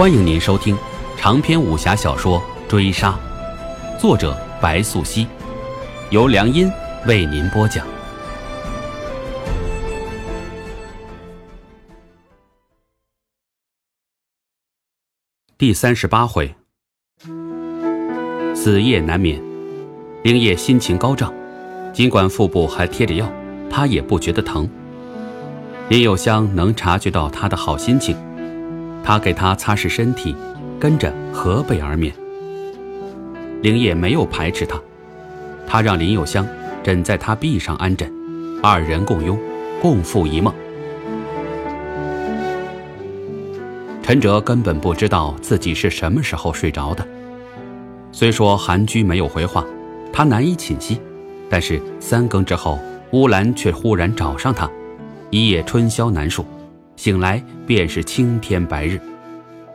欢迎您收听长篇武侠小说《追杀》，作者白素熙，由良音为您播讲。第三十八回，死夜难眠，灵叶心情高涨，尽管腹部还贴着药，他也不觉得疼。林有香能察觉到他的好心情。他给他擦拭身体，跟着合背而眠。灵叶没有排斥他，他让林有香枕在他臂上安枕，二人共拥，共赴一梦。陈哲根本不知道自己是什么时候睡着的。虽说韩居没有回话，他难以寝息，但是三更之后，乌兰却忽然找上他，一夜春宵难数。醒来便是青天白日，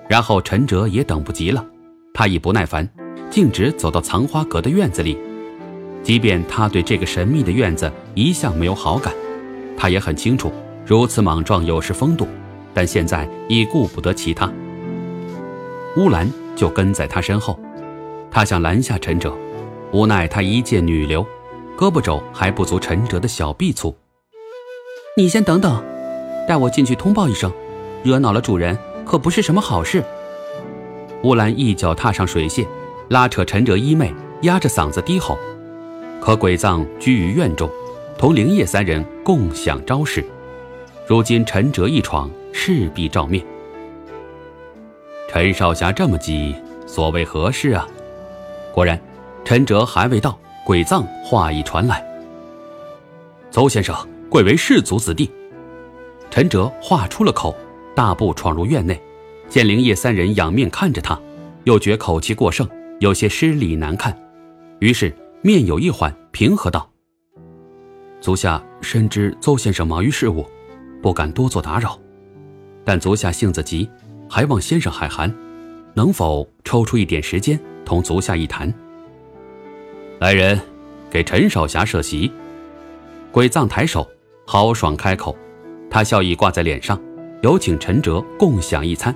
然后陈哲也等不及了，他已不耐烦，径直走到藏花阁的院子里。即便他对这个神秘的院子一向没有好感，他也很清楚如此莽撞有失风度，但现在已顾不得其他。乌兰就跟在他身后，他想拦下陈哲，无奈他一介女流，胳膊肘还不足陈哲的小臂粗。你先等等。带我进去通报一声，惹恼了主人可不是什么好事。乌兰一脚踏上水榭，拉扯陈哲衣袂，压着嗓子低吼。可鬼藏居于院中，同灵叶三人共享招式。如今陈哲一闯，势必照面。陈少侠这么急，所谓何事啊？果然，陈哲还未到，鬼藏话已传来：“邹先生，贵为世族子弟。”陈哲话出了口，大步闯入院内，见灵叶三人仰面看着他，又觉口气过盛，有些失礼难看，于是面有一缓，平和道：“足下深知邹先生忙于事务，不敢多做打扰，但足下性子急，还望先生海涵，能否抽出一点时间同足下一谈？”来人，给陈少侠设席。鬼藏抬手，豪爽开口。他笑意挂在脸上，有请陈哲共享一餐，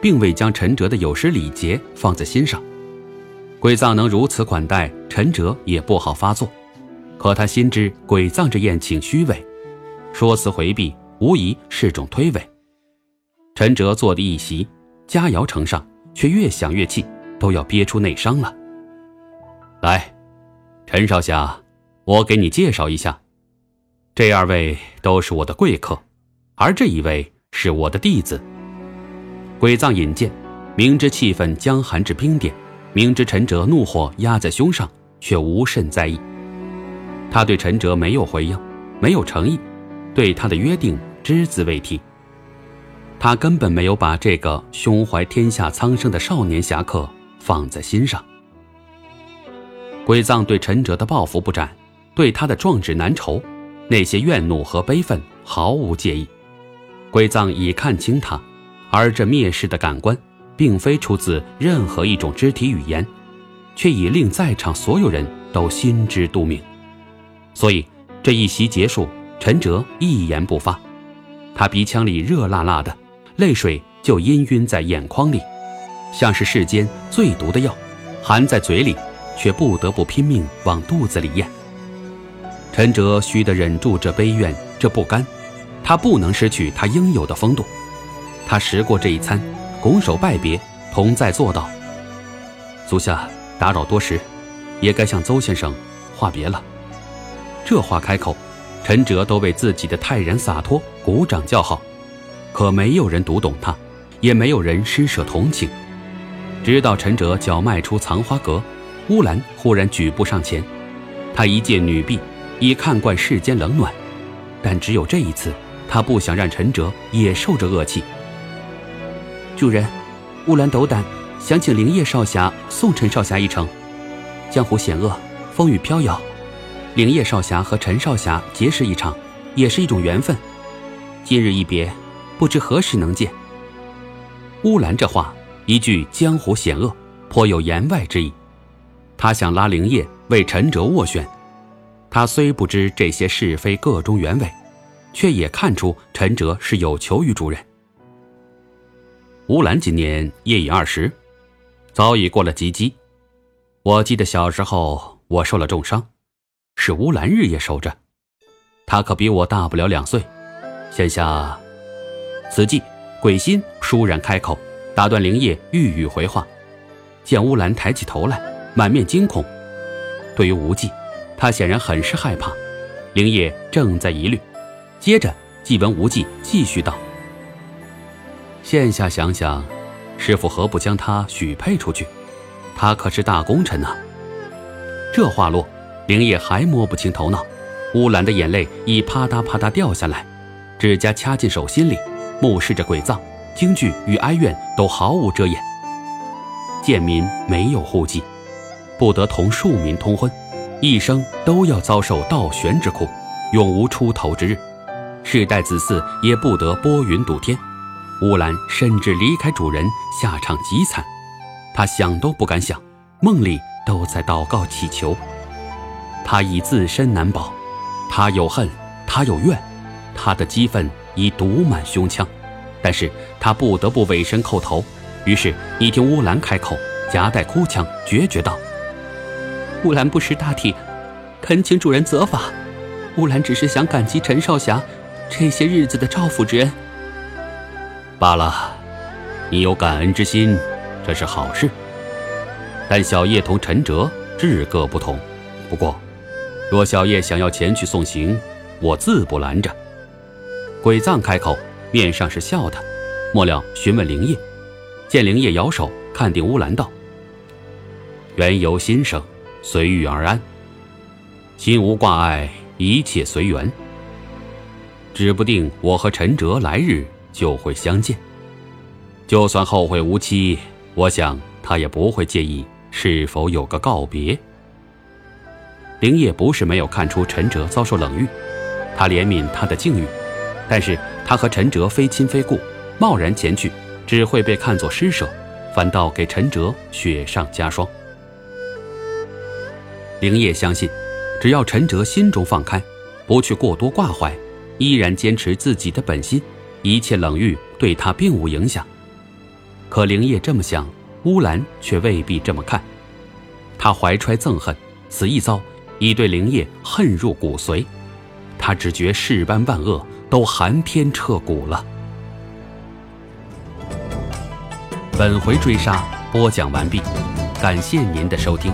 并未将陈哲的有失礼节放在心上。鬼藏能如此款待陈哲，也不好发作。可他心知鬼藏这宴请虚伪，说辞回避，无疑是种推诿。陈哲坐的一席，佳肴呈上，却越想越气，都要憋出内伤了。来，陈少侠，我给你介绍一下。这二位都是我的贵客，而这一位是我的弟子。鬼藏引荐，明知气氛将寒至冰点，明知陈哲怒火压在胸上，却无甚在意。他对陈哲没有回应，没有诚意，对他的约定只字未提。他根本没有把这个胸怀天下苍生的少年侠客放在心上。鬼藏对陈哲的抱负不展，对他的壮志难酬。那些怨怒和悲愤毫无介意，鬼藏已看清他，而这蔑视的感官，并非出自任何一种肢体语言，却已令在场所有人都心知肚明。所以这一席结束，陈哲一言不发，他鼻腔里热辣辣的，泪水就氤氲在眼眶里，像是世间最毒的药，含在嘴里，却不得不拼命往肚子里咽。陈哲须得忍住这悲怨，这不甘，他不能失去他应有的风度。他食过这一餐，拱手拜别，同在坐道：“足下打扰多时，也该向邹先生话别了。”这话开口，陈哲都为自己的泰然洒脱鼓掌叫好。可没有人读懂他，也没有人施舍同情。直到陈哲脚迈出藏花阁，乌兰忽然举步上前，他一介女婢。已看惯世间冷暖，但只有这一次，他不想让陈哲也受着恶气。主人，乌兰斗胆，想请灵叶少侠送陈少侠一程。江湖险恶，风雨飘摇，灵叶少侠和陈少侠结识一场，也是一种缘分。今日一别，不知何时能见。乌兰这话一句江湖险恶，颇有言外之意。他想拉灵叶为陈哲斡旋。他虽不知这些是非个中原委，却也看出陈哲是有求于主人。乌兰今年业已二十，早已过了及笄。我记得小时候我受了重伤，是乌兰日夜守着。他可比我大不了两岁。现下，此际，鬼心倏然开口，打断灵叶欲语回话。见乌兰抬起头来，满面惊恐。对于无忌，他显然很是害怕。灵业正在疑虑，接着即闻无忌继续道：“现下想想，师傅何不将他许配出去？他可是大功臣呐。”这话落，灵业还摸不清头脑。乌兰的眼泪已啪嗒啪嗒掉下来，指甲掐进手心里，目视着鬼藏，惊惧与哀怨都毫无遮掩。贱民没有户籍，不得同庶民通婚，一生都要遭受倒悬之苦，永无出头之日。世代子嗣也不得拨云堵天。乌兰甚至离开主人，下场极惨。他想都不敢想，梦里都在祷告祈求。他已自身难保，他有恨，他有怨，他的激愤已堵满胸腔，但是他不得不委身叩头。于是，你听乌兰开口，夹带哭腔，决绝道：“乌兰不识大体，恳请主人责罚。乌兰只是想感激陈少侠这些日子的照拂之恩。罢了，你有感恩之心，这是好事。但小叶同陈哲志各不同。不过，若小叶想要前去送行，我自不拦着。”鬼藏开口，面上是笑的，末了询问灵叶。见灵叶摇手，看定乌兰道：“缘由心生，随遇而安。心无挂碍，一切随缘。指不定我和陈哲来日就会相见。就算后会无期，我想他也不会介意是否有个告别。”灵叶不是没有看出陈哲遭受冷遇，他怜悯他的境遇，但是他和陈哲非亲非故，贸然前去。只会被看作施舍，反倒给陈哲雪上加霜。灵叶相信，只要陈哲心中放开，不去过多挂怀，依然坚持自己的本心，一切冷遇对他并无影响。可灵叶这么想，乌兰却未必这么看。他怀揣憎恨，此一遭已对灵叶恨入骨髓，他只觉世般万恶都寒天彻骨了。本回追杀播讲完毕，感谢您的收听。